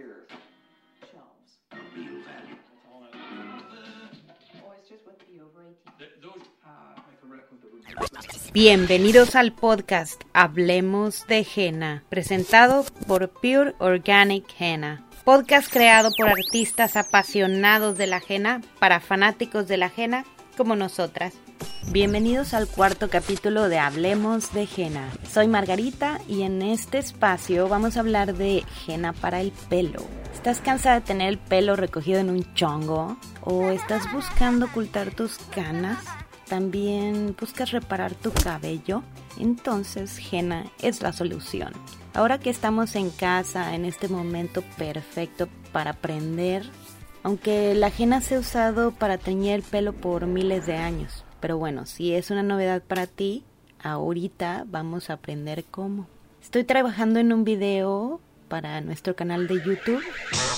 your shelves. Real value. That's all I Oysters with the over 18. Th- Those, make a record that we Bienvenidos al podcast Hablemos de Henna, presentado por Pure Organic Henna. Podcast creado por artistas apasionados de la henna para fanáticos de la henna como nosotras. Bienvenidos al cuarto capítulo de Hablemos de Henna. Soy Margarita y en este espacio vamos a hablar de henna para el pelo. ¿Estás cansada de tener el pelo recogido en un chongo? ¿O estás buscando ocultar tus canas? ¿También buscas reparar tu cabello? Entonces henna es la solución. Ahora que estamos en casa, en este momento perfecto para aprender, aunque la henna se ha usado para teñir el pelo por miles de años. Pero bueno, si es una novedad para ti, ahorita vamos a aprender cómo. Estoy trabajando en un video para nuestro canal de YouTube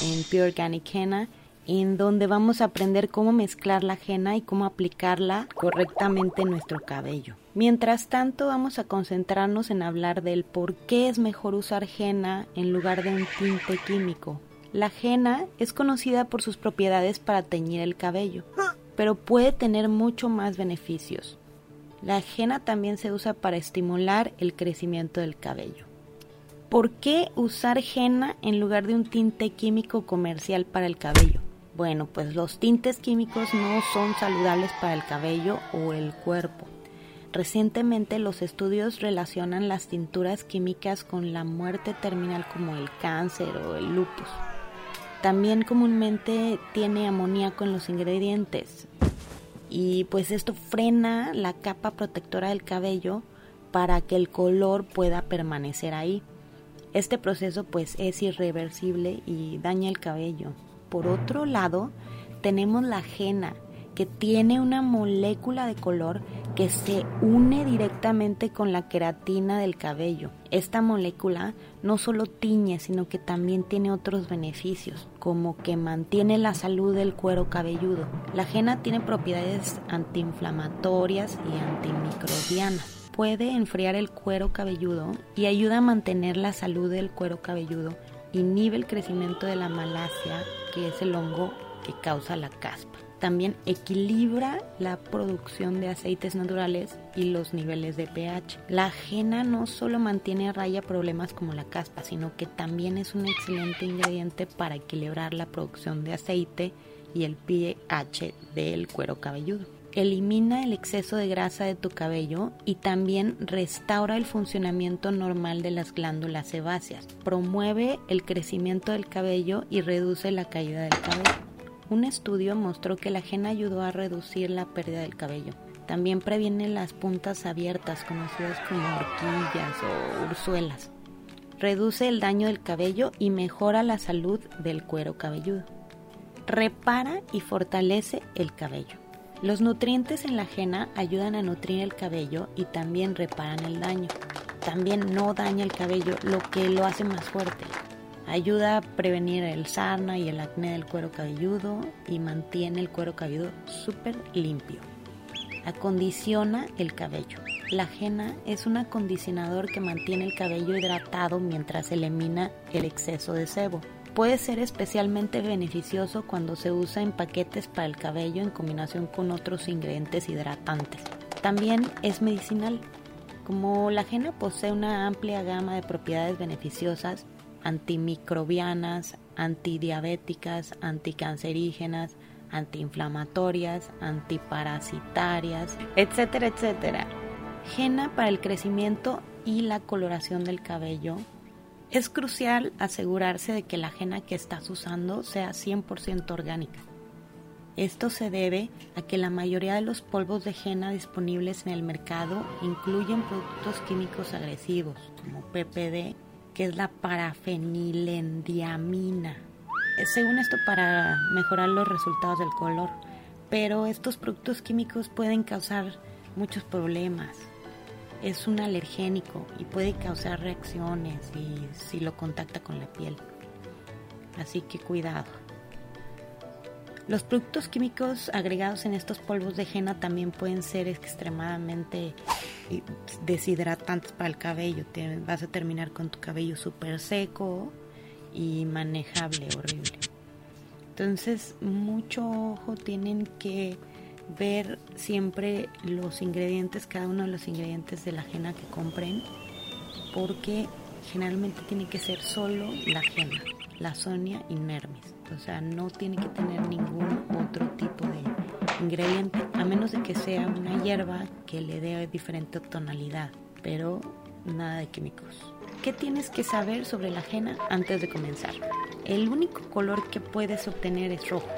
en Pure Organic Henna en donde vamos a aprender cómo mezclar la henna y cómo aplicarla correctamente en nuestro cabello. Mientras tanto, vamos a concentrarnos en hablar del por qué es mejor usar henna en lugar de un tinte químico. La henna es conocida por sus propiedades para teñir el cabello, pero puede tener mucho más beneficios. La henna también se usa para estimular el crecimiento del cabello. ¿Por qué usar henna en lugar de un tinte químico comercial para el cabello? Bueno, pues los tintes químicos no son saludables para el cabello o el cuerpo. Recientemente los estudios relacionan las tinturas químicas con la muerte terminal como el cáncer o el lupus. También comúnmente tiene amoníaco en los ingredientes y pues esto frena la capa protectora del cabello para que el color pueda permanecer ahí. Este proceso pues es irreversible y daña el cabello. Por otro lado, tenemos la henna, que tiene una molécula de color que se une directamente con la queratina del cabello. Esta molécula no solo tiñe, sino que también tiene otros beneficios, como que mantiene la salud del cuero cabelludo. La henna tiene propiedades antiinflamatorias y antimicrobianas. Puede enfriar el cuero cabelludo y ayuda a mantener la salud del cuero cabelludo. Inhibe el crecimiento de la malasia, que es el hongo que causa la caspa. También equilibra la producción de aceites naturales y los niveles de pH. La ajena no solo mantiene a raya problemas como la caspa, sino que también es un excelente ingrediente para equilibrar la producción de aceite y el pH del cuero cabelludo. Elimina el exceso de grasa de tu cabello y también restaura el funcionamiento normal de las glándulas sebáceas. Promueve el crecimiento del cabello y reduce la caída del cabello. Un estudio mostró que la henna ayudó a reducir la pérdida del cabello. También previene las puntas abiertas, conocidas como horquillas o ursuelas. Reduce el daño del cabello y mejora la salud del cuero cabelludo. Repara y fortalece el cabello. Los nutrientes en la henna ayudan a nutrir el cabello y también reparan el daño. También no daña el cabello, lo que lo hace más fuerte. Ayuda a prevenir el sarna y el acné del cuero cabelludo y mantiene el cuero cabelludo súper limpio. Acondiciona el cabello. La henna es un acondicionador que mantiene el cabello hidratado mientras elimina el exceso de sebo. Puede ser especialmente beneficioso cuando se usa en paquetes para el cabello en combinación con otros ingredientes hidratantes. También es medicinal. Como la henna posee una amplia gama de propiedades beneficiosas, antimicrobianas, antidiabéticas, anticancerígenas, antiinflamatorias, antiparasitarias, etcétera, etcétera. Henna para el crecimiento y la coloración del cabello. Es crucial asegurarse de que la henna que estás usando sea 100% orgánica. Esto se debe a que la mayoría de los polvos de henna disponibles en el mercado incluyen productos químicos agresivos como PPD, que es la parafenilendiamina. Según esto para mejorar los resultados del color, pero estos productos químicos pueden causar muchos problemas. Es un alergénico y puede causar reacciones y si lo contacta con la piel. Así que cuidado. Los productos químicos agregados en estos polvos de henna también pueden ser extremadamente deshidratantes para el cabello. Te vas a terminar con tu cabello súper seco y manejable, horrible. Entonces, mucho ojo tienen que ver siempre los ingredientes, cada uno de los ingredientes de la ajena que compren, porque generalmente tiene que ser solo la ajena, la sonia y nermis. O sea, no tiene que tener ningún otro tipo de ingrediente, a menos de que sea una hierba que le dé diferente tonalidad, pero nada de químicos. ¿Qué tienes que saber sobre la ajena antes de comenzar? El único color que puedes obtener es rojo.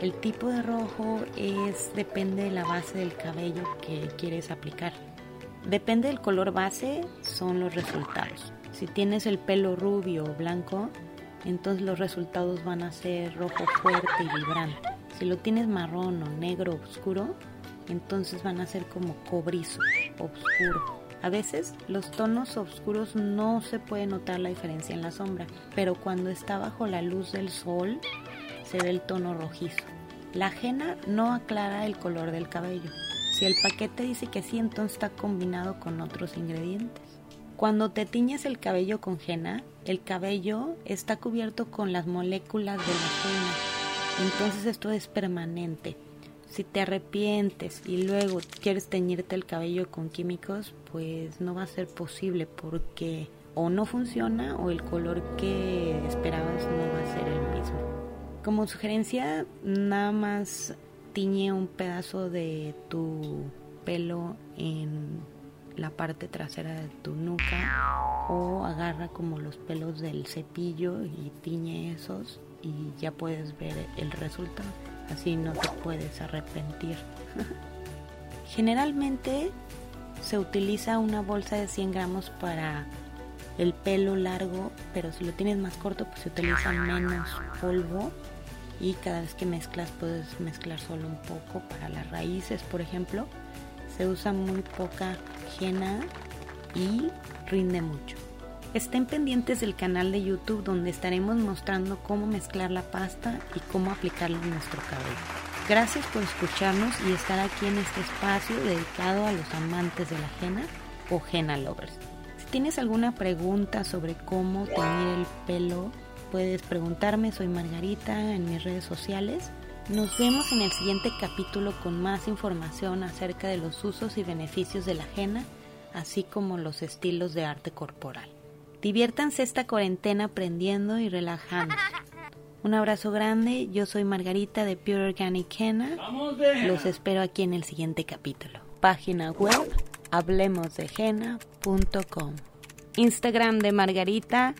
El tipo de rojo es depende de la base del cabello que quieres aplicar. Depende del color base son los resultados. Si tienes el pelo rubio o blanco, entonces los resultados van a ser rojo fuerte y vibrante. Si lo tienes marrón o negro oscuro, entonces van a ser como cobrizo, oscuro. A veces los tonos oscuros no se puede notar la diferencia en la sombra, pero cuando está bajo la luz del sol se ve el tono rojizo. La ajena no aclara el color del cabello. Si el paquete dice que sí, entonces está combinado con otros ingredientes. Cuando te tiñes el cabello con henna, el cabello está cubierto con las moléculas de la henna. Entonces esto es permanente. Si te arrepientes y luego quieres teñirte el cabello con químicos, pues no va a ser posible porque o no funciona o el color que esperabas no va a ser el mismo. Como sugerencia, nada más tiñe un pedazo de tu pelo en la parte trasera de tu nuca o agarra como los pelos del cepillo y tiñe esos y ya puedes ver el resultado. Así no te puedes arrepentir. Generalmente se utiliza una bolsa de 100 gramos para el pelo largo, pero si lo tienes más corto, pues se utiliza menos polvo y cada vez que mezclas puedes mezclar solo un poco para las raíces, por ejemplo. Se usa muy poca henna y rinde mucho. Estén pendientes del canal de YouTube donde estaremos mostrando cómo mezclar la pasta y cómo aplicarla en nuestro cabello. Gracias por escucharnos y estar aquí en este espacio dedicado a los amantes de la henna o henna lovers. Si tienes alguna pregunta sobre cómo teñir el pelo, puedes preguntarme, soy Margarita en mis redes sociales. Nos vemos en el siguiente capítulo con más información acerca de los usos y beneficios de la henna, así como los estilos de arte corporal. Diviértanse esta cuarentena aprendiendo y relajando. Un abrazo grande, yo soy Margarita de Pure Organic Henna. Los espero aquí en el siguiente capítulo. Página web hablemosdejena.com. Instagram de Margarita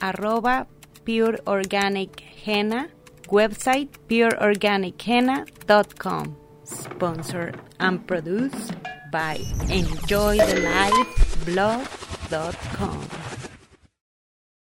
arroba Pure Organic Henna. Website pureorganicheena.com. Sponsored and produced by enjoythelifeblog.com.